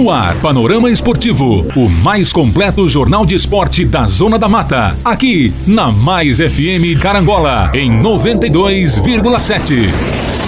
No ar, Panorama Esportivo, o mais completo jornal de esporte da Zona da Mata. Aqui, na Mais FM Carangola, em 92,7.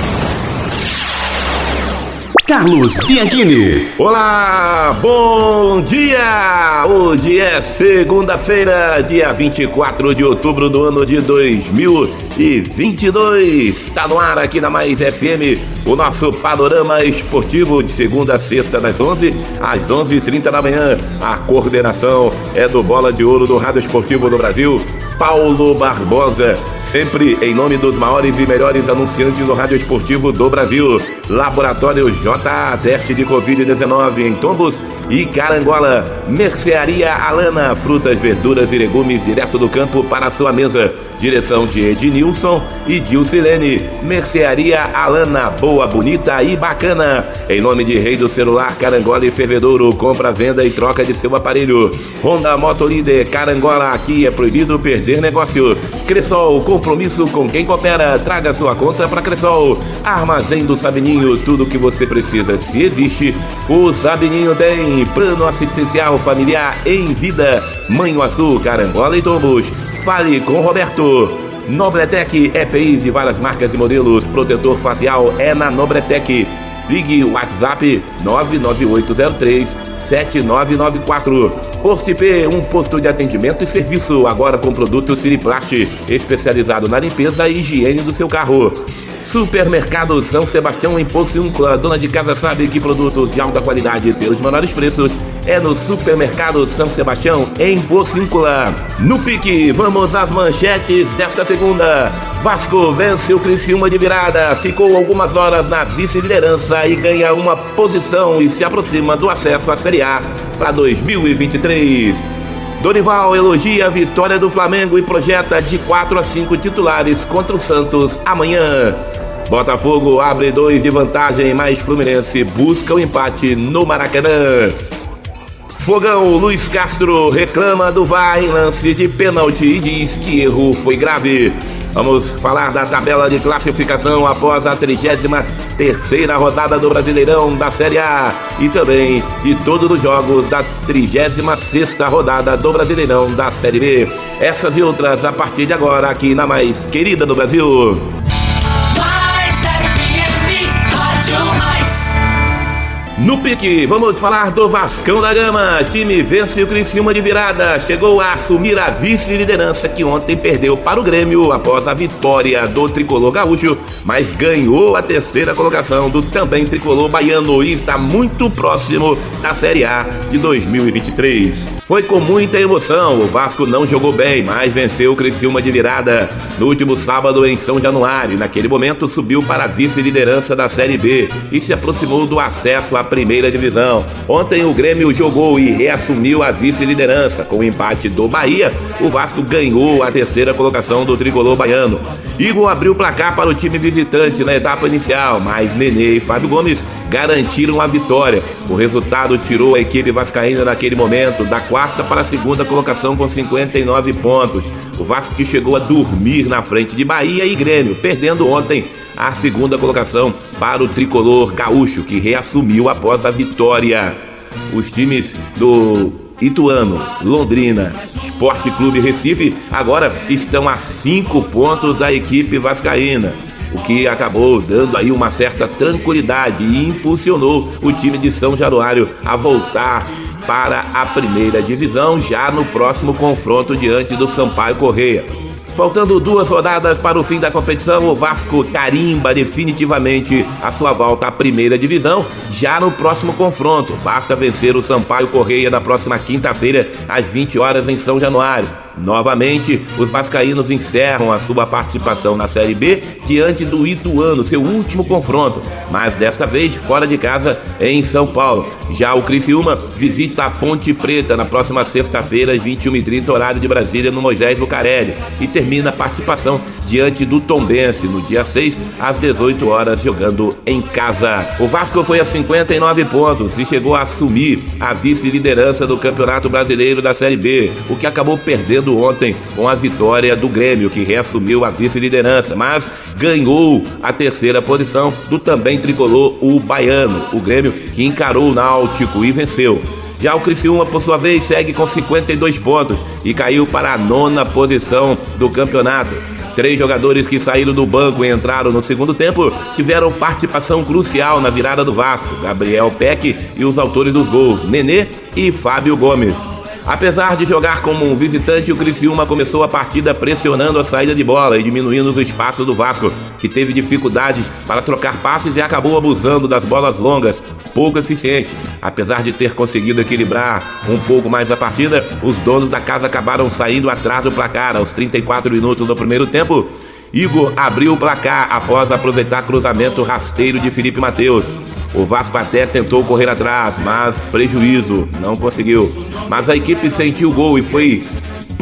Carlos Bianchini. Olá, bom dia! Hoje é segunda-feira, dia 24 de outubro do ano de 2022. Está no ar aqui na Mais FM o nosso panorama esportivo de segunda a sexta, das 11 às 11h30 da manhã. A coordenação é do Bola de Ouro do Rádio Esportivo do Brasil, Paulo Barbosa sempre em nome dos maiores e melhores anunciantes do rádio esportivo do Brasil. Laboratório JA, teste de Covid-19 em Tombos e Carangola. Mercearia Alana, frutas, verduras e legumes direto do campo para sua mesa. Direção de Ednilson e Dilcilene. Mercearia Alana, boa, bonita e bacana. Em nome de Rei do Celular, Carangola e Fervedouro, compra, venda e troca de seu aparelho. Honda Motolíder, Carangola, aqui é proibido perder negócio. Cressol, compromisso com quem coopera. Traga sua conta para Cressol. Armazém do Sabininho, tudo o que você precisa. Se existe, o Sabininho tem. Plano assistencial familiar em vida. Manho Azul, Carangola e Tombos. Fale com Roberto. Nobretec EPIs de várias marcas e modelos. Protetor facial é na Nobretec. Ligue WhatsApp 99803 7994. Posto P, um posto de atendimento e serviço, agora com produtos Siriplast, especializado na limpeza e higiene do seu carro. Supermercado São Sebastião em Pociúncula. Dona de casa sabe que produtos de alta qualidade pelos menores preços é no Supermercado São Sebastião em Pociúncula. No pique, vamos às manchetes desta segunda. Vasco vence o Criciúma de virada, ficou algumas horas na vice-liderança e ganha uma posição e se aproxima do acesso à Série A para 2023. Dorival elogia a vitória do Flamengo e projeta de 4 a 5 titulares contra o Santos amanhã. Botafogo abre dois de vantagem, mas Fluminense busca o empate no Maracanã. Fogão Luiz Castro reclama do VAR em lance de pênalti e diz que erro foi grave. Vamos falar da tabela de classificação após a 33 rodada do Brasileirão da Série A e também de todos os jogos da 36 rodada do Brasileirão da Série B. Essas e outras a partir de agora aqui na mais querida do Brasil. No pique, vamos falar do Vascão da Gama. Time vence o Criciúma de virada. Chegou a assumir a vice-liderança que ontem perdeu para o Grêmio após a vitória do tricolor gaúcho, mas ganhou a terceira colocação do também tricolor baiano e está muito próximo da Série A de 2023. Foi com muita emoção. O Vasco não jogou bem, mas venceu o Criciúma de virada no último sábado em São Januário. Naquele momento subiu para a vice-liderança da Série B e se aproximou do acesso à primeira divisão. Ontem o Grêmio jogou e reassumiu a vice-liderança. Com o empate do Bahia, o Vasco ganhou a terceira colocação do tricolor baiano. Igor abriu o placar para o time visitante na etapa inicial, mas Nenê e Fábio Gomes garantiram a vitória. O resultado tirou a equipe vascaína naquele momento da quarta para a segunda colocação com 59 pontos. O Vasco que chegou a dormir na frente de Bahia e Grêmio, perdendo ontem a segunda colocação para o tricolor gaúcho, que reassumiu após a vitória. Os times do Ituano, Londrina, Esporte Clube Recife agora estão a cinco pontos da equipe vascaína o que acabou dando aí uma certa tranquilidade e impulsionou o time de São Januário a voltar para a primeira divisão já no próximo confronto diante do Sampaio Correia. Faltando duas rodadas para o fim da competição, o Vasco carimba definitivamente a sua volta à primeira divisão já no próximo confronto. Basta vencer o Sampaio Correia na próxima quinta-feira, às 20 horas, em São Januário. Novamente, os vascaínos encerram a sua participação na Série B diante do Ituano, seu último confronto, mas desta vez fora de casa em São Paulo. Já o Criciúma visita a Ponte Preta na próxima sexta-feira, às 21h30, horário de Brasília, no Moisés Lucarelli, e termina a participação diante do Tombense no dia 6 às 18 horas jogando em casa. O Vasco foi a 59 pontos e chegou a assumir a vice-liderança do Campeonato Brasileiro da Série B, o que acabou perdendo ontem com a vitória do Grêmio, que reassumiu a vice-liderança, mas ganhou a terceira posição do também tricolor o Baiano, o Grêmio que encarou o Náutico e venceu. Já o Criciúma, por sua vez, segue com 52 pontos e caiu para a nona posição do campeonato. Três jogadores que saíram do banco e entraram no segundo tempo tiveram participação crucial na virada do Vasco: Gabriel Peck e os autores dos gols, Nenê e Fábio Gomes. Apesar de jogar como um visitante, o Criciúma começou a partida pressionando a saída de bola e diminuindo os espaços do Vasco, que teve dificuldades para trocar passes e acabou abusando das bolas longas, pouco eficiente. Apesar de ter conseguido equilibrar um pouco mais a partida, os donos da casa acabaram saindo atrás do placar aos 34 minutos do primeiro tempo. Igor abriu o placar após aproveitar cruzamento rasteiro de Felipe Mateus. O Vasco até tentou correr atrás, mas prejuízo, não conseguiu. Mas a equipe sentiu o gol e foi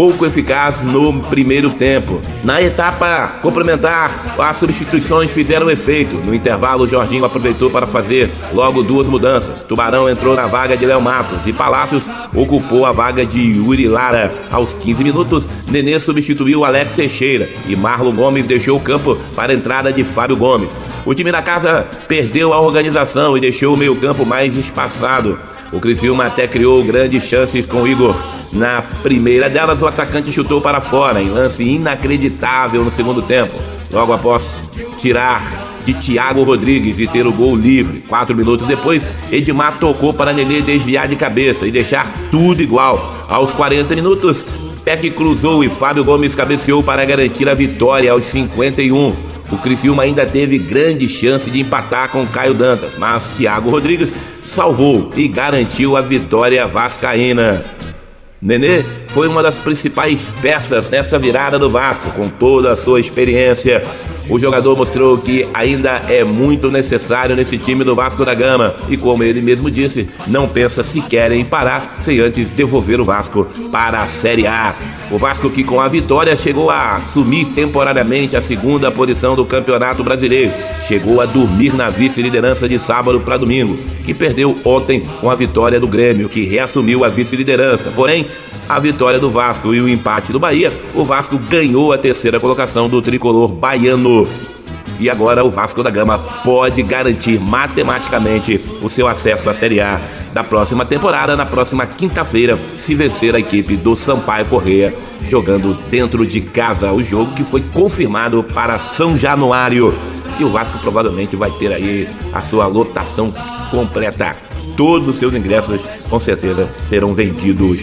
pouco eficaz no primeiro tempo. Na etapa complementar, as substituições fizeram efeito. No intervalo, o Jorginho aproveitou para fazer logo duas mudanças. Tubarão entrou na vaga de Léo Matos e Palácios ocupou a vaga de Yuri Lara. Aos 15 minutos, Nenê substituiu Alex Teixeira e Marlon Gomes deixou o campo para a entrada de Fábio Gomes. O time da casa perdeu a organização e deixou o meio-campo mais espaçado. O Criciúma até criou grandes chances com Igor na primeira delas, o atacante chutou para fora em lance inacreditável no segundo tempo. Logo após tirar de Thiago Rodrigues e ter o gol livre. Quatro minutos depois, Edmar tocou para Nenê desviar de cabeça e deixar tudo igual. Aos 40 minutos, Peck cruzou e Fábio Gomes cabeceou para garantir a vitória aos 51. O Criciúma ainda teve grande chance de empatar com Caio Dantas, mas Thiago Rodrigues salvou e garantiu a vitória vascaína. Nenê foi uma das principais peças nesta virada do Vasco, com toda a sua experiência. O jogador mostrou que ainda é muito necessário nesse time do Vasco da Gama e, como ele mesmo disse, não pensa sequer em parar sem antes devolver o Vasco para a Série A. O Vasco que com a vitória chegou a assumir temporariamente a segunda posição do Campeonato Brasileiro. Chegou a dormir na vice-liderança de sábado para domingo, que perdeu ontem com a vitória do Grêmio, que reassumiu a vice-liderança. Porém, a vitória do Vasco e o empate do Bahia, o Vasco ganhou a terceira colocação do tricolor baiano. E agora o Vasco da Gama pode garantir matematicamente o seu acesso à Série A da próxima temporada, na próxima quinta-feira, se vencer a equipe do Sampaio Correia, jogando dentro de casa. O jogo que foi confirmado para São Januário. E o Vasco provavelmente vai ter aí a sua lotação completa. Todos os seus ingressos, com certeza, serão vendidos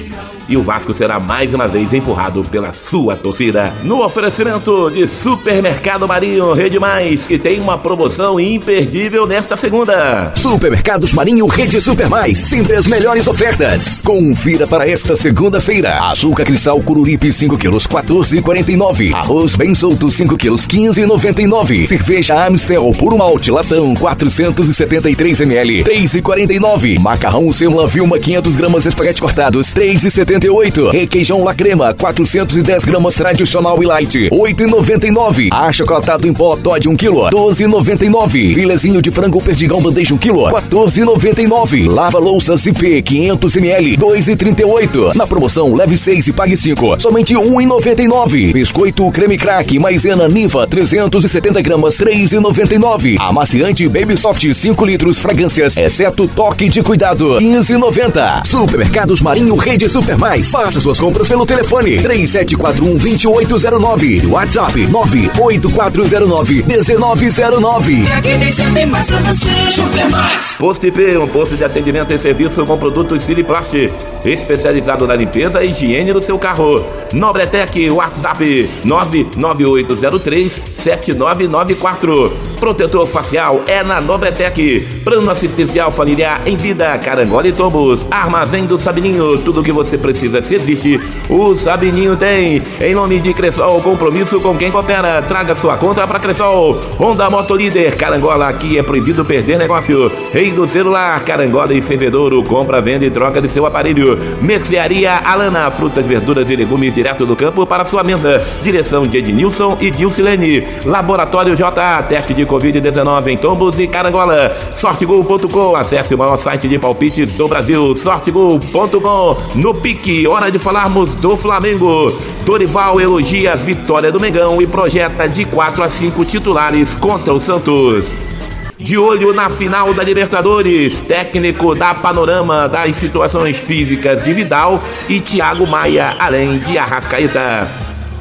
e o Vasco será mais uma vez empurrado pela sua torcida. No oferecimento de Supermercado Marinho Rede Mais, que tem uma promoção imperdível nesta segunda. Supermercados Marinho Rede Super Mais, sempre as melhores ofertas. Confira para esta segunda-feira. Açúcar cristal Cururipe 5 quilos 14,49. Arroz bem solto 5 quilos 15,99. Cerveja Amstel Puro Malte Latão 473 ml 3,49. Macarrão Semla Vilma 500 gramas espaguete cortados 3,79. 88. Requeijão La Crema, 410 gramas tradicional e light, 8,99. Achocolatado em pó Todd 1 kg, 12,99. Filezinho de frango perdigão bandeja 1 kg, 14,99. Lava louças IP 500 ml, 2,38. Na promoção, leve 6 e pague 5, somente 1,99. Biscoito creme crack maisena Niva 370 gramas, 3,99. Amaciante Baby Soft 5 litros fragrâncias, exceto toque de cuidado, 15,90. Supermercados Marinho Rede Supermercado mais. Faça suas compras pelo telefone 3741-2809. WhatsApp 98409-1909. Aqui tem sempre mais pra você. Super mais. Posto IP, um posto de atendimento e serviço com produtos Siliplast, especializado na limpeza e higiene do seu carro. Nobretec, WhatsApp 99803 7994. Protetor facial é na Nobretec. Plano assistencial familiar em vida, Carangola e Tombos. Armazém do Sabininho, tudo o que você precisa se existe, o Sabininho tem. Em nome de Cressol, compromisso com quem coopera. Traga sua conta para Cressol. Honda Moto Líder, Carangola, aqui é proibido perder negócio. Rei do celular, Carangola e Fervedouro, compra, venda e troca de seu aparelho. Mercearia Alana, frutas, verduras e legumes direto do campo para sua mesa. Direção de Ednilson e Dilcilene. Laboratório J, teste de Covid-19 em Tombos e Carangola. Sortegol.com, acesse o maior site de palpites do Brasil. Sortegol.com, no pique, hora de falarmos do Flamengo. Dorival elogia a vitória do Mengão e projeta de 4 a 5 titulares contra o Santos. De olho na final da Libertadores, técnico da panorama das situações físicas de Vidal e Thiago Maia, além de Arrascaeta.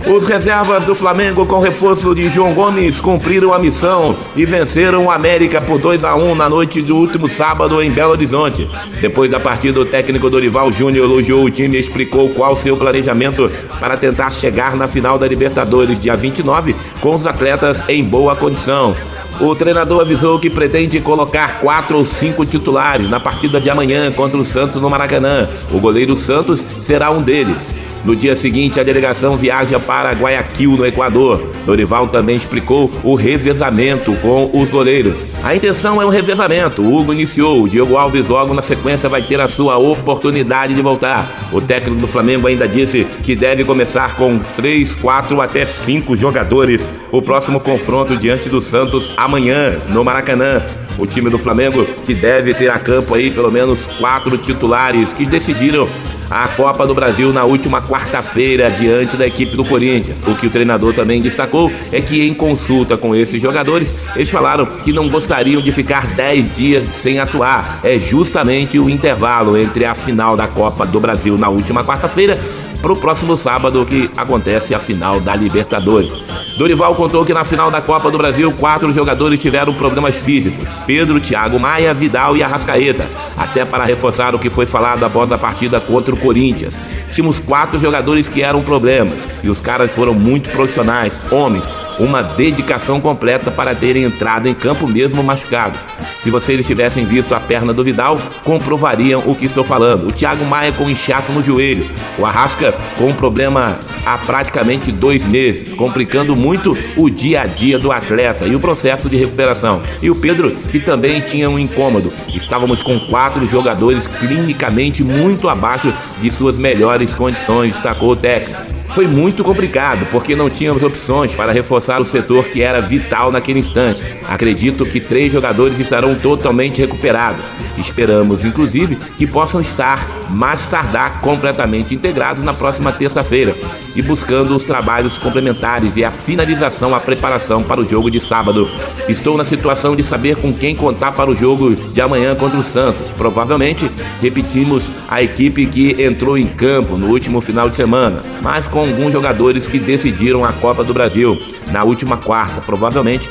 Os reservas do Flamengo, com reforço de João Gomes, cumpriram a missão e venceram o América por 2 a 1 na noite do último sábado em Belo Horizonte. Depois da partida, o técnico Dorival Júnior elogiou o time e explicou qual seu planejamento para tentar chegar na final da Libertadores dia 29 com os atletas em boa condição. O treinador avisou que pretende colocar quatro ou cinco titulares na partida de amanhã contra o Santos no Maracanã. O goleiro Santos será um deles. No dia seguinte, a delegação viaja para Guayaquil, no Equador. Dorival também explicou o revezamento com os goleiros. A intenção é um revezamento. O Hugo iniciou, o Diego Alves logo na sequência vai ter a sua oportunidade de voltar. O técnico do Flamengo ainda disse que deve começar com 3, 4 até 5 jogadores. O próximo confronto diante do Santos amanhã, no Maracanã. O time do Flamengo que deve ter a campo aí pelo menos quatro titulares que decidiram a Copa do Brasil na última quarta-feira diante da equipe do Corinthians. O que o treinador também destacou é que em consulta com esses jogadores, eles falaram que não gostariam de ficar 10 dias sem atuar. É justamente o intervalo entre a final da Copa do Brasil na última quarta-feira para o próximo sábado que acontece a final da Libertadores. Dorival contou que na final da Copa do Brasil, quatro jogadores tiveram problemas físicos: Pedro, Thiago Maia, Vidal e Arrascaeta. Até para reforçar o que foi falado após a partida contra o Corinthians. Tínhamos quatro jogadores que eram problemas e os caras foram muito profissionais, homens, uma dedicação completa para terem entrado em campo mesmo machucados. Se vocês tivessem visto a perna do Vidal, comprovariam o que estou falando. O Thiago Maia com inchaço no joelho, o Arrasca com um problema há praticamente dois meses, complicando muito o dia a dia do atleta e o processo de recuperação. E o Pedro, que também tinha um incômodo. Estávamos com quatro jogadores clinicamente muito abaixo de suas melhores condições, destacou o técnico. Foi muito complicado, porque não tínhamos opções para reforçar o setor que era vital naquele instante. Acredito que três jogadores estarão totalmente recuperados. Esperamos, inclusive, que possam estar mais tardar completamente integrados na próxima terça-feira e buscando os trabalhos complementares e a finalização, a preparação para o jogo de sábado. Estou na situação de saber com quem contar para o jogo de amanhã contra o Santos. Provavelmente repetimos a equipe que entrou em campo no último final de semana, mas com alguns jogadores que decidiram a Copa do Brasil na última quarta. Provavelmente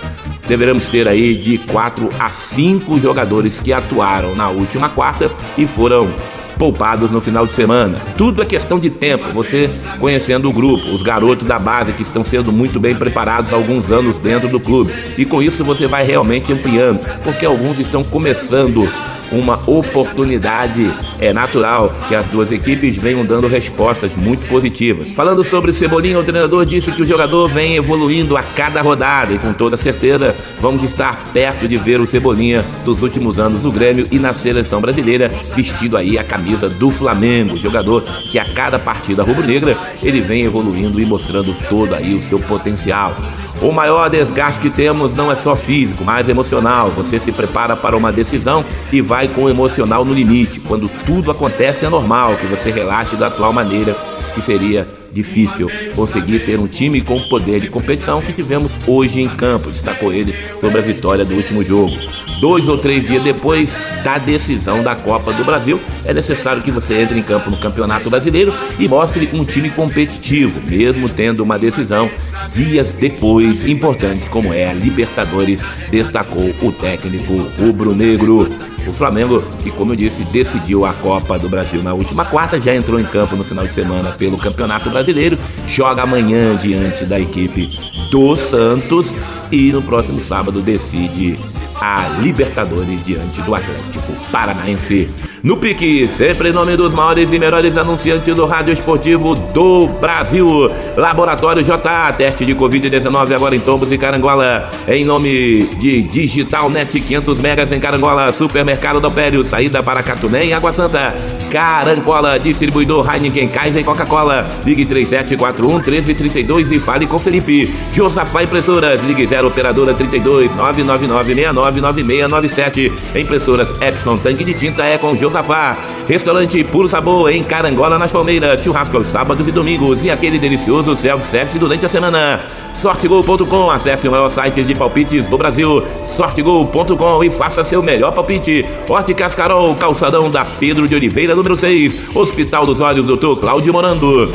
deveremos ter aí de 4 a 5 jogadores que atuaram na última quarta e foram poupados no final de semana. Tudo é questão de tempo, você conhecendo o grupo, os garotos da base que estão sendo muito bem preparados há alguns anos dentro do clube. E com isso você vai realmente ampliando, porque alguns estão começando uma oportunidade. É natural que as duas equipes venham dando respostas muito positivas. Falando sobre Cebolinha, o treinador disse que o jogador vem evoluindo a cada rodada e com toda certeza vamos estar perto de ver o Cebolinha dos últimos anos no Grêmio e na seleção brasileira, vestido aí a camisa do Flamengo, jogador que a cada partida rubro-negra ele vem evoluindo e mostrando todo aí o seu potencial. O maior desgaste que temos não é só físico, mas emocional. Você se prepara para uma decisão e vai com o emocional no limite. Quando tudo acontece, é normal que você relaxe da atual maneira, que seria difícil conseguir ter um time com o poder de competição que tivemos hoje em campo, destacou ele sobre a vitória do último jogo. Dois ou três dias depois da decisão da Copa do Brasil, é necessário que você entre em campo no Campeonato Brasileiro e mostre um time competitivo, mesmo tendo uma decisão dias depois, importantes como é a Libertadores, destacou o técnico rubro-negro. O Flamengo, que como eu disse, decidiu a Copa do Brasil na última quarta, já entrou em campo no final de semana pelo Campeonato Brasileiro, joga amanhã diante da equipe do Santos e no próximo sábado decide a Libertadores diante do Atlético Paranaense. No pique, sempre em nome dos maiores e melhores anunciantes do rádio esportivo do Brasil. Laboratório J, teste de Covid-19 agora em Tombos e Carangola. Em nome de Digital Net 500 megas em Carangola, Supermercado do Pério, saída para Catuné e Água Santa. Carangola, distribuidor Heineken, Kaiser e Coca-Cola. Ligue 3741 1332 e fale com Felipe. Josafá Impressoras, ligue 0 operadora 32 999 69 9697. Impressoras Epson Tanque de Tinta é com Josafá. Safá. Restaurante Puro Sabor em Carangola, nas Palmeiras. Churrasco aos sábados e domingos. E aquele delicioso self-service durante a semana. Sortegol.com, acesse o maior site de palpites do Brasil, sortegol.com e faça seu melhor palpite. Óticas Carol, calçadão da Pedro de Oliveira, número 6, Hospital dos Olhos, Dr. Cláudio Morando.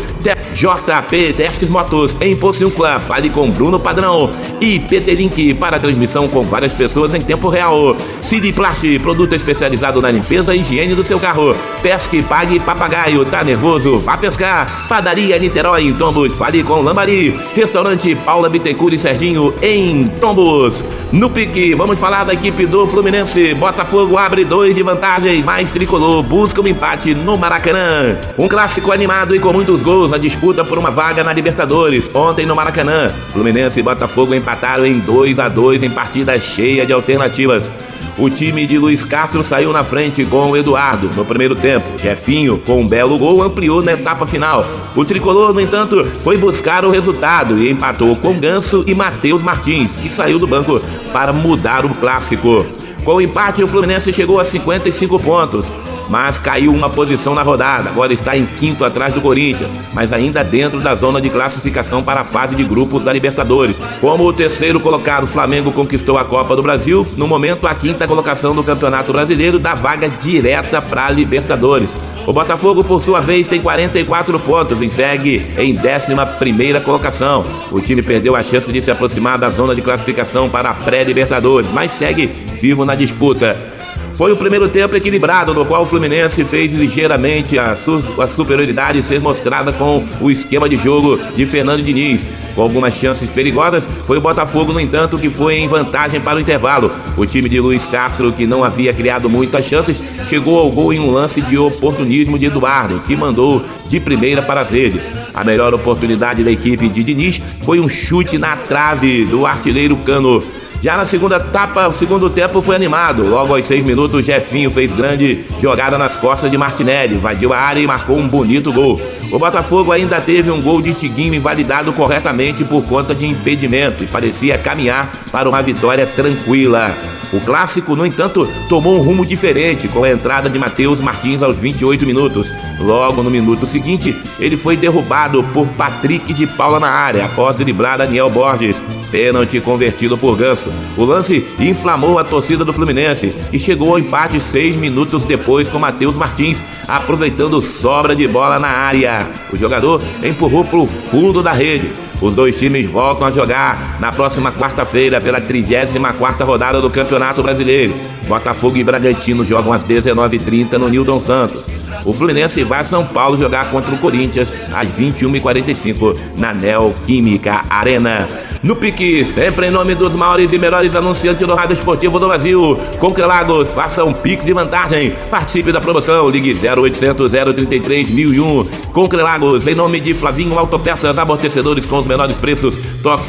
JP Testes Motos, em Pociúncula, fale com Bruno Padrão. E PT Link, para transmissão com várias pessoas em tempo real. Cid Plast, produto especializado na limpeza e higiene do seu carro. Pesque, pague papagaio, tá nervoso? Vá pescar. Padaria Niterói, em Tombos, fale com Lambari. Restaurante Paula Bittencourt e Serginho em Tombos. No pique, vamos falar da equipe do Fluminense. Botafogo abre dois de vantagem, mais tricolor busca um empate no Maracanã. Um clássico animado e com muitos gols na disputa por uma vaga na Libertadores. Ontem no Maracanã, Fluminense e Botafogo empataram em 2 a 2 em partida cheia de alternativas. O time de Luiz Castro saiu na frente com o Eduardo no primeiro tempo. Jefinho, com um belo gol, ampliou na etapa final. O tricolor, no entanto, foi buscar o resultado e empatou com Ganso e Matheus Martins, que saiu do banco para mudar o clássico. Com o empate, o Fluminense chegou a 55 pontos mas caiu uma posição na rodada. Agora está em quinto atrás do Corinthians, mas ainda dentro da zona de classificação para a fase de grupos da Libertadores. Como o terceiro colocado, Flamengo conquistou a Copa do Brasil, no momento a quinta colocação do Campeonato Brasileiro dá vaga direta para a Libertadores. O Botafogo, por sua vez, tem 44 pontos e segue em 11 colocação. O time perdeu a chance de se aproximar da zona de classificação para a pré-Libertadores, mas segue vivo na disputa. Foi o primeiro tempo equilibrado, no qual o Fluminense fez ligeiramente a, su a superioridade ser mostrada com o esquema de jogo de Fernando Diniz. Com algumas chances perigosas, foi o Botafogo, no entanto, que foi em vantagem para o intervalo. O time de Luiz Castro, que não havia criado muitas chances, chegou ao gol em um lance de oportunismo de Eduardo, que mandou de primeira para as redes. A melhor oportunidade da equipe de Diniz foi um chute na trave do artilheiro Cano. Já na segunda etapa, o segundo tempo foi animado. Logo aos seis minutos, Jefinho fez grande jogada nas costas de Martinelli, invadiu a área e marcou um bonito gol. O Botafogo ainda teve um gol de Tiguinho invalidado corretamente por conta de impedimento e parecia caminhar para uma vitória tranquila. O clássico, no entanto, tomou um rumo diferente com a entrada de Matheus Martins aos 28 minutos. Logo no minuto seguinte, ele foi derrubado por Patrick de Paula na área após driblar Daniel Borges. Pênalti convertido por Ganso. O lance inflamou a torcida do Fluminense e chegou ao empate seis minutos depois com Matheus Martins, aproveitando sobra de bola na área. O jogador empurrou para o fundo da rede. Os dois times voltam a jogar na próxima quarta-feira pela 34 rodada do Campeonato Brasileiro. Botafogo e Bragantino jogam às 19h30 no Newton Santos. O Fluminense vai a São Paulo jogar contra o Corinthians às 21h45 na Neoquímica Arena. No pique, sempre em nome dos maiores e melhores anunciantes do rádio esportivo do Brasil. Concrelagos, faça um pique de vantagem. Participe da promoção, ligue 0800 033 1001. Concrelagos, em nome de Flavinho Autopeças, amortecedores com os menores preços.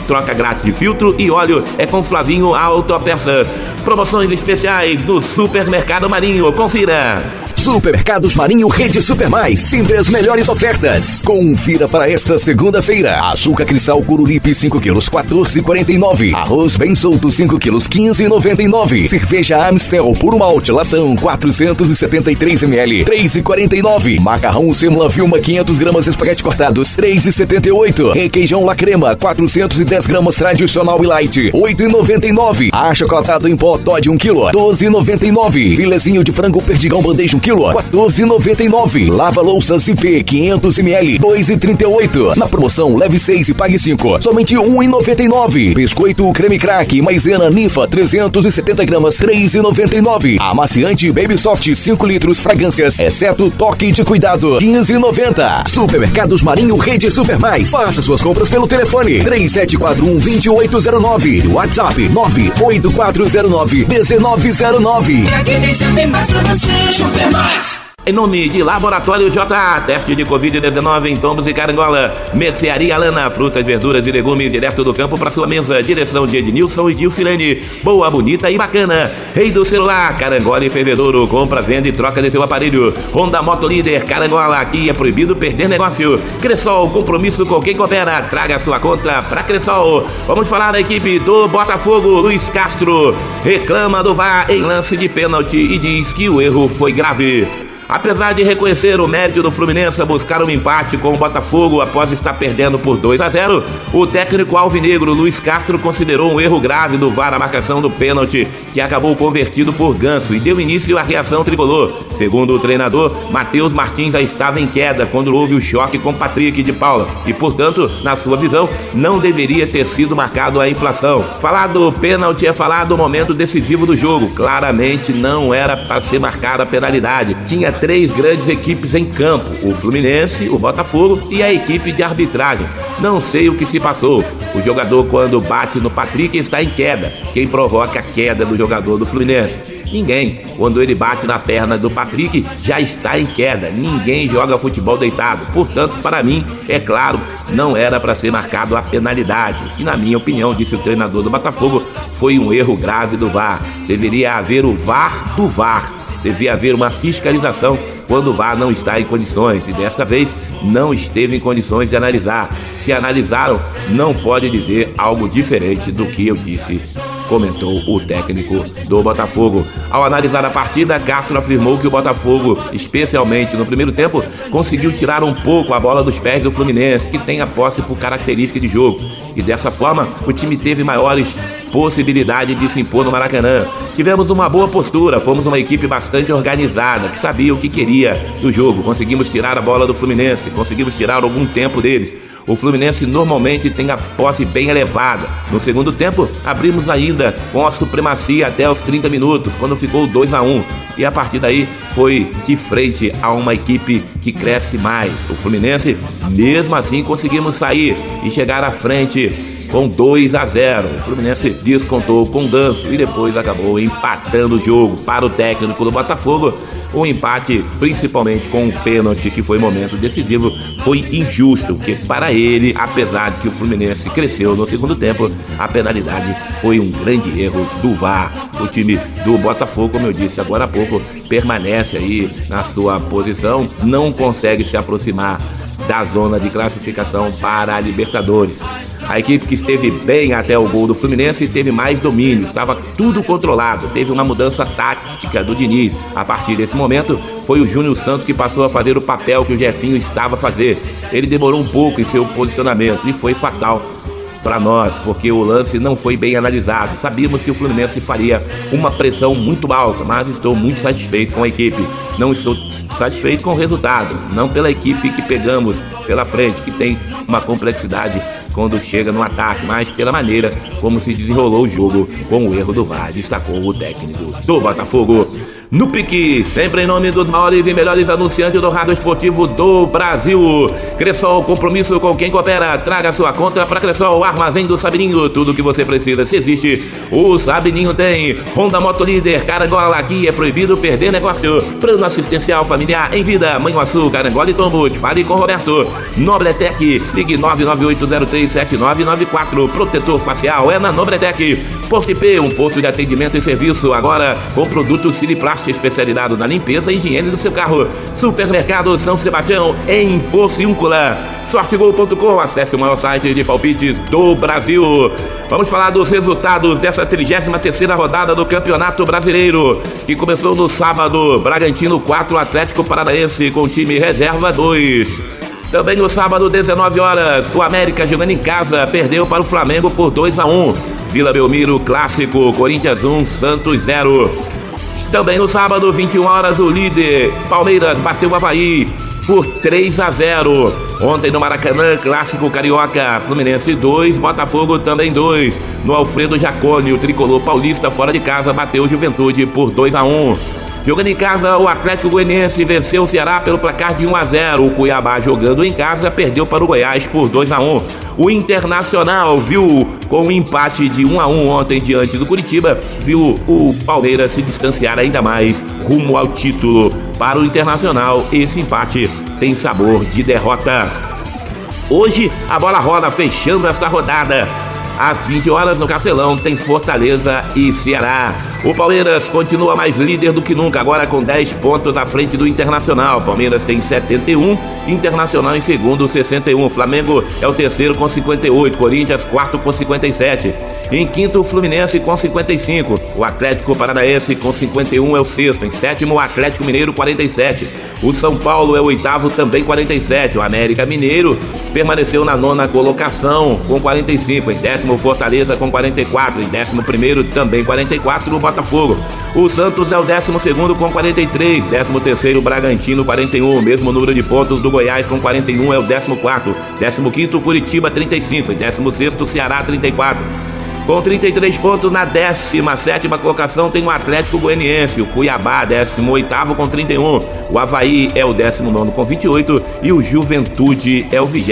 Troca grátis de filtro e óleo é com Flavinho Autopeças. Promoções especiais no Supermercado Marinho. Confira. Supermercados Marinho Rede Super Mais, sempre as melhores ofertas. Confira para esta segunda-feira. Açúcar cristal Cururipe 5 quilos 14,49. Arroz bem solto 5 quilos 15,99. Cerveja Amstel por malte latão 473 ml 3,49. Macarrão Semla Vilma 500 gramas espaguete cortados 3,78. Requeijão La Crema 410 gramas tradicional e light 8,99. Achocolatado em pó Todd 1 kg 12,99. Filezinho de frango perdigão bandeja 1 kg quilo, 14,99. Lava louças IP 500 ml, 2,38. Na promoção, leve 6 e pague 5, somente 1,99. Biscoito creme crack, maisena ninfa 370 gramas, 3,99. Amaciante Baby Soft 5 litros, fragrâncias, exceto toque de cuidado, 15,90. Supermercados Marinho Rede Super Mais. Faça suas compras pelo telefone 3741 2809. WhatsApp 98409 1909. E aqui tem mais pra você. Super mais. Em nome de Laboratório JA, teste de Covid-19 em Tombos e Carangola. Mercearia Lana, frutas, verduras e legumes direto do campo para sua mesa. Direção de Ednilson e Dilcilene. Boa, bonita e bacana. Rei do celular, Carangola e Fervedouro. Compra, venda e troca de seu aparelho. Honda Moto Líder, Carangola. Aqui é proibido perder negócio. Cressol, compromisso com quem coopera. Traga sua conta para Cressol. Vamos falar da equipe do Botafogo. Luiz Castro reclama do VAR em lance de pênalti e diz que o erro foi grave. Apesar de reconhecer o mérito do Fluminense a buscar um empate com o Botafogo após estar perdendo por 2 a 0, o técnico alvinegro Luiz Castro considerou um erro grave do VAR a marcação do pênalti, que acabou convertido por Ganso e deu início à reação tricolor. Segundo o treinador, Matheus Martins já estava em queda quando houve o choque com Patrick de Paula e, portanto, na sua visão, não deveria ter sido marcado a inflação. Falar do pênalti é falar do momento decisivo do jogo. Claramente não era para ser marcada a penalidade. Tinha três grandes equipes em campo: o Fluminense, o Botafogo e a equipe de arbitragem. Não sei o que se passou. O jogador, quando bate no Patrick, está em queda. Quem provoca a queda do jogador do Fluminense? Ninguém. Quando ele bate na perna do Patrick, já está em queda. Ninguém joga futebol deitado. Portanto, para mim, é claro, não era para ser marcado a penalidade. E na minha opinião, disse o treinador do Botafogo, foi um erro grave do VAR. Deveria haver o VAR do VAR devia haver uma fiscalização quando o VAR não está em condições e desta vez não esteve em condições de analisar. Se analisaram, não pode dizer algo diferente do que eu disse, comentou o técnico do Botafogo. Ao analisar a partida, Castro afirmou que o Botafogo, especialmente no primeiro tempo, conseguiu tirar um pouco a bola dos pés do Fluminense, que tem a posse por característica de jogo. E dessa forma, o time teve maiores possibilidade de se impor no Maracanã. Tivemos uma boa postura, fomos uma equipe bastante organizada, que sabia o que queria do jogo. Conseguimos tirar a bola do Fluminense, conseguimos tirar algum tempo deles. O Fluminense normalmente tem a posse bem elevada. No segundo tempo, abrimos ainda com a supremacia até os 30 minutos, quando ficou 2 a 1 E a partir daí foi de frente a uma equipe que cresce mais. O Fluminense, mesmo assim, conseguimos sair e chegar à frente com 2 a 0. O Fluminense descontou com danço e depois acabou empatando o jogo para o técnico do Botafogo. O empate, principalmente com o pênalti, que foi momento decisivo, foi injusto, porque para ele, apesar de que o Fluminense cresceu no segundo tempo, a penalidade foi um grande erro do VAR. O time do Botafogo, como eu disse agora há pouco, permanece aí na sua posição, não consegue se aproximar da zona de classificação para a Libertadores. A equipe que esteve bem até o gol do Fluminense teve mais domínio, estava tudo controlado. Teve uma mudança tática do Diniz. A partir desse momento, foi o Júnior Santos que passou a fazer o papel que o Jefinho estava a fazer. Ele demorou um pouco em seu posicionamento e foi fatal para nós, porque o lance não foi bem analisado. Sabíamos que o Fluminense faria uma pressão muito alta, mas estou muito satisfeito com a equipe. Não estou satisfeito com o resultado, não pela equipe que pegamos pela frente, que tem uma complexidade quando chega no ataque, mas pela maneira como se desenrolou o jogo com o erro do VAR, destacou o técnico do Botafogo no pique, sempre em nome dos maiores e melhores anunciantes do rádio esportivo do Brasil. Cressol, compromisso com quem coopera. Traga sua conta para Cressol, armazém do Sabininho. Tudo que você precisa, se existe, o Sabininho tem. Honda Moto Líder, Carangola, aqui é proibido perder negócio. Plano assistencial familiar em vida, Manhuaçu, Carangola e Tombos. Fale com Roberto. Nobletec, ligue 998037994. Protetor facial é na Nobletec. Posto IP, um posto de atendimento e serviço. Agora com produtos Siliplast especializado na limpeza e higiene do seu carro. Supermercado São Sebastião, em Pociúncula. Sortegol.com, acesse o maior site de palpites do Brasil. Vamos falar dos resultados dessa 33ª rodada do Campeonato Brasileiro, que começou no sábado. Bragantino 4, Atlético Paranaense com time reserva 2. Também no sábado, 19 horas, o América jogando em casa perdeu para o Flamengo por 2 a 1. Vila Belmiro, clássico, Corinthians 1, Santos 0. Também no sábado, 21 horas, o líder Palmeiras bateu o Havaí por 3 a 0. Ontem no Maracanã, clássico carioca, Fluminense 2, Botafogo também 2. No Alfredo Jacone, o tricolor paulista fora de casa bateu Juventude por 2 a 1. Jogando em casa, o Atlético Goianiense venceu o Ceará pelo placar de 1 a 0. O Cuiabá jogando em casa perdeu para o Goiás por 2 a 1. O Internacional viu com um empate de 1 a 1 ontem diante do Curitiba, viu o Palmeiras se distanciar ainda mais rumo ao título. Para o Internacional, esse empate tem sabor de derrota. Hoje a bola rola fechando esta rodada. Às 20 horas no Castelão tem Fortaleza e Ceará. O Palmeiras continua mais líder do que nunca, agora com 10 pontos à frente do Internacional. Palmeiras tem 71, Internacional em segundo, 61. Flamengo é o terceiro com 58, Corinthians quarto com 57. Em quinto, o Fluminense com 55. O Atlético Paranaense com 51 é o sexto. Em sétimo, o Atlético Mineiro 47. O São Paulo é o oitavo, também 47. O América Mineiro permaneceu na nona colocação com 45. Em décimo, Fortaleza com 44. Em décimo primeiro, também 44, o Botafogo. O Santos é o décimo segundo com 43. Décimo terceiro, Bragantino 41. O mesmo número de pontos do Goiás com 41 é o décimo quarto. Décimo quinto, Curitiba 35. Em décimo sexto, Ceará 34. Com 33 pontos na 17 colocação tem o Atlético Goianiense, o Cuiabá, 18 com 31, o Havaí é o 19 com 28 e o Juventude é o 20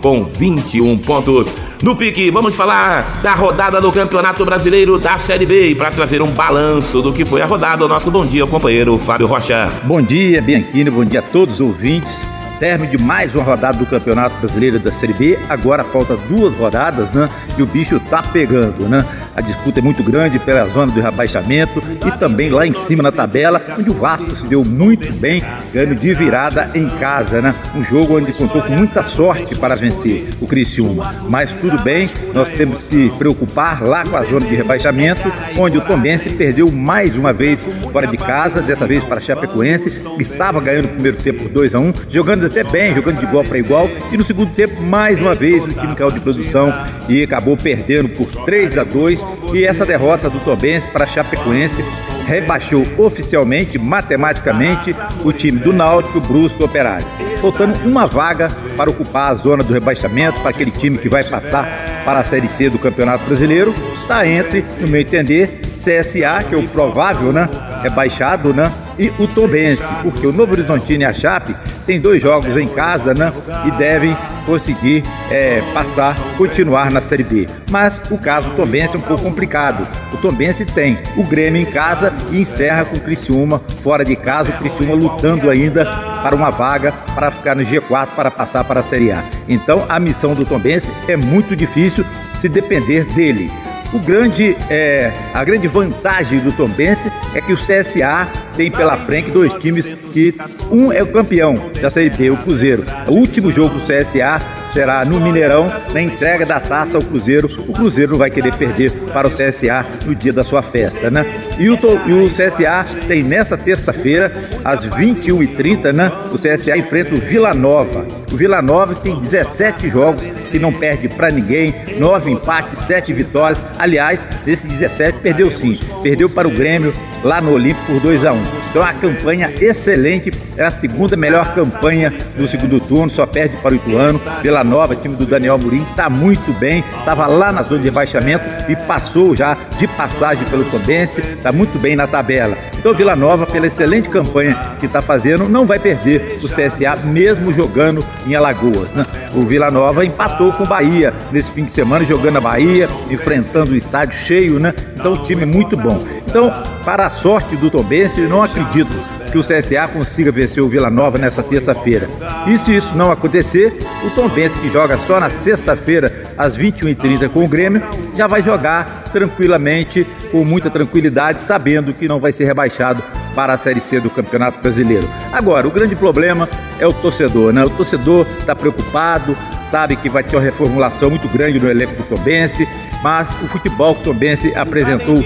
com 21 pontos. No pique, vamos falar da rodada do Campeonato Brasileiro da Série B para trazer um balanço do que foi a rodada, o nosso bom dia, companheiro Fábio Rocha. Bom dia, Bianchini, bom dia a todos os ouvintes término de mais uma rodada do Campeonato Brasileiro da Série B. Agora falta duas rodadas, né? E o bicho tá pegando, né? A disputa é muito grande pela zona do rebaixamento e também lá em cima na tabela, onde o Vasco se deu muito bem, ganhando de virada em casa, né? Um jogo onde contou com muita sorte para vencer o Criciúma. Mas tudo bem, nós temos que se preocupar lá com a zona de rebaixamento, onde o Tombense perdeu mais uma vez fora de casa, dessa vez para a Chapecoense, estava ganhando o primeiro tempo por 2 a 1 jogando até bem, jogando de igual para igual. E no segundo tempo, mais uma vez, o time caiu de produção e acabou perdendo por 3 a 2 E essa derrota do Tombense para Chapecoense rebaixou oficialmente, matematicamente, o time do Náutico, Brusco Operário. Faltando uma vaga para ocupar a zona do rebaixamento para aquele time que vai passar para a Série C do Campeonato Brasileiro, está entre, no meu entender, CSA, que é o provável, né, rebaixado, né, e o Tombense, porque o Novo Horizontino e a Chape tem dois jogos em casa, né? E devem conseguir é, passar, continuar na Série B. Mas o caso do Tombense é um pouco complicado. O Tombense tem o Grêmio em casa e encerra com o Criciúma fora de casa, o Criciúma lutando ainda para uma vaga para ficar no G4 para passar para a Série A. Então a missão do Tombense é muito difícil se depender dele. O grande, é, a grande vantagem do Tombense é que o CSA tem pela frente dois times que um é o campeão da Série B, o Cruzeiro. O último jogo do CSA será no Mineirão, na entrega da taça ao Cruzeiro. O Cruzeiro não vai querer perder para o CSA no dia da sua festa, né? E o, e o CSA tem nessa terça-feira, às 21h30, né? O CSA enfrenta o Vila Nova. O Vila Nova tem 17 jogos que não perde para ninguém, 9 empates, 7 vitórias. Aliás, desses 17 perdeu sim. Perdeu para o Grêmio lá no Olímpico por 2 a 1 Então a campanha excelente, é a segunda melhor campanha do segundo turno, só perde para o Ituano. Vila Nova, time do Daniel Murim, está muito bem, estava lá na zona de rebaixamento e passou já de passagem pelo Tombense, está muito bem na tabela. Então Vila Nova, pela excelente campanha que está fazendo, não vai perder o CSA, mesmo jogando em Alagoas. Né? O Vila Nova empatou com o Bahia nesse fim de semana, jogando a Bahia, enfrentando o estádio cheio, né? Então o time é muito bom. Então, para sorte do Tombense, não acredito que o CSA consiga vencer o Vila Nova nessa terça-feira. E se isso não acontecer, o Tombense, que joga só na sexta-feira, às 21h30 com o Grêmio, já vai jogar tranquilamente, com muita tranquilidade, sabendo que não vai ser rebaixado para a Série C do Campeonato Brasileiro. Agora, o grande problema é o torcedor, né? O torcedor está preocupado, sabe que vai ter uma reformulação muito grande no elenco do Tombense, mas o futebol que o Tombense apresentou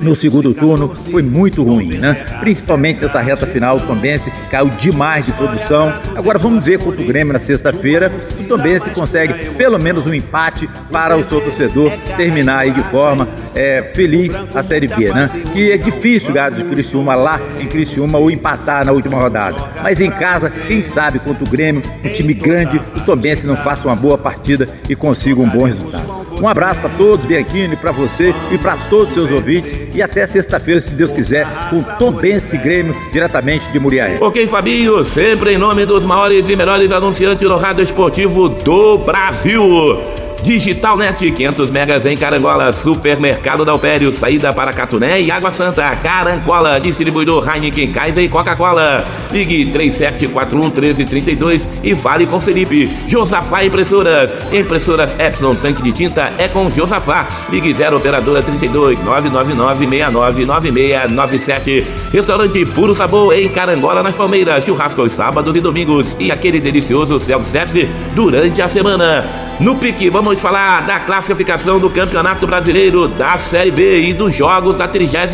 no segundo turno foi muito ruim, né? Principalmente nessa reta final, o Tombense caiu demais de produção. Agora vamos ver contra o Grêmio na sexta-feira se o Tombense consegue pelo menos um empate para o seu torcedor terminar aí de forma é, feliz a Série B, né? Que é difícil ganhar de Criciúma lá em Criciúma ou empatar na última rodada. Mas em casa, quem sabe contra o Grêmio, um time grande, o Tombense não faça uma boa partida e consiga um bom resultado. Um abraço a todos, Bianchini, para você e para todos os seus ouvintes. E até sexta-feira, se Deus quiser, com Tom Bense Grêmio, diretamente de Muriaé. Ok, Fabinho, sempre em nome dos maiores e melhores anunciantes do rádio esportivo do Brasil. Digital Net, 500 megas em Carangola, Supermercado Dalpério, saída para Catuné e Água Santa, Carangola, distribuidor Heineken, Kaiser e Coca-Cola. Ligue 3741 1332 e fale com Felipe. Josafá Impressoras, impressoras Epson, tanque de tinta é com Josafá. Ligue 0 operadora 32 999 699697. Restaurante Puro Sabor em Carangola, nas Palmeiras, churrasco aos sábados e domingos e aquele delicioso self-service durante a semana. No pique, vamos falar da classificação do Campeonato Brasileiro da Série B e dos jogos da 36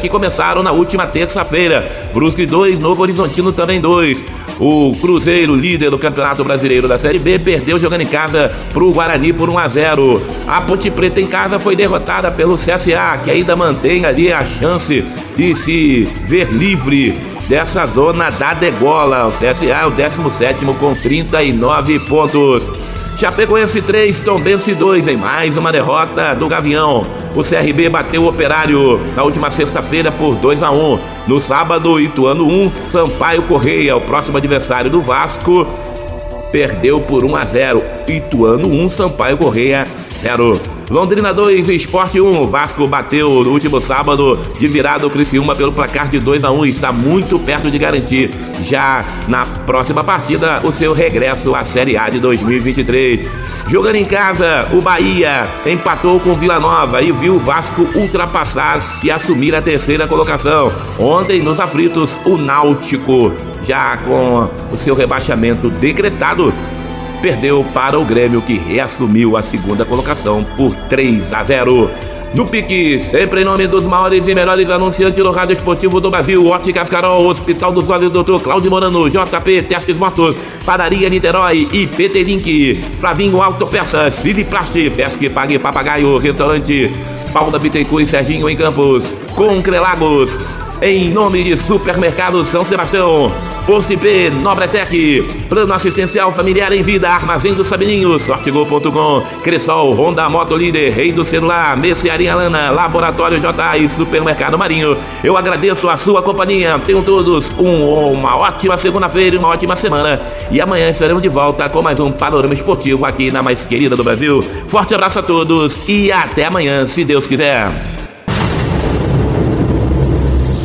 que começaram na última terça-feira. Brusque 2, Novo Horizontino também 2. O Cruzeiro, líder do Campeonato Brasileiro da Série B, perdeu jogando em casa para o Guarani por 1 a 0. A Ponte Preta em casa foi derrotada pelo CSA, que ainda mantém ali a chance de se ver livre dessa zona da degola. O CSA é o 17 com 39 pontos. Chapecoense 3, Tombense 2 em mais uma derrota do Gavião. O CRB bateu o Operário na última sexta-feira por 2 a 1. No sábado, Ituano 1, Sampaio Correia, o próximo adversário do Vasco, perdeu por 1 a 0. Ituano 1, Sampaio Correia 0. Londrina 2, Esporte 1. Vasco bateu no último sábado de virada o Criciúma pelo placar de 2 a 1 está muito perto de garantir já na próxima partida o seu regresso à Série A de 2023. Jogando em casa, o Bahia empatou com Vila Nova e viu o Vasco ultrapassar e assumir a terceira colocação. Ontem, nos aflitos, o Náutico, já com o seu rebaixamento decretado, perdeu para o Grêmio, que reassumiu a segunda colocação por 3 a 0. No pique, sempre em nome dos maiores e melhores anunciantes do rádio esportivo do Brasil, Óticas Carol, Hospital dos Olhos, Dr. Claudio Morano, JP Testes Motos, Padaria Niterói e PT Link, Flavinho Autopeças, Filiplast, Pesque Pague Papagaio, Restaurante Paula Bittencourt e Serginho em Campos, Concrelagos, em nome de Supermercado São Sebastião, Posto IP, Nobretec, Plano Assistencial Familiar em Vida, Armazém do Sabininho, Sortigol.com, Cressol, Honda Moto Líder, Rei do Celular, Mercearia Lana, Laboratório J e Supermercado Marinho. Eu agradeço a sua companhia. Tenham todos um, uma ótima segunda-feira e uma ótima semana. E amanhã estaremos de volta com mais um Panorama Esportivo aqui na mais querida do Brasil. Forte abraço a todos e até amanhã, se Deus quiser.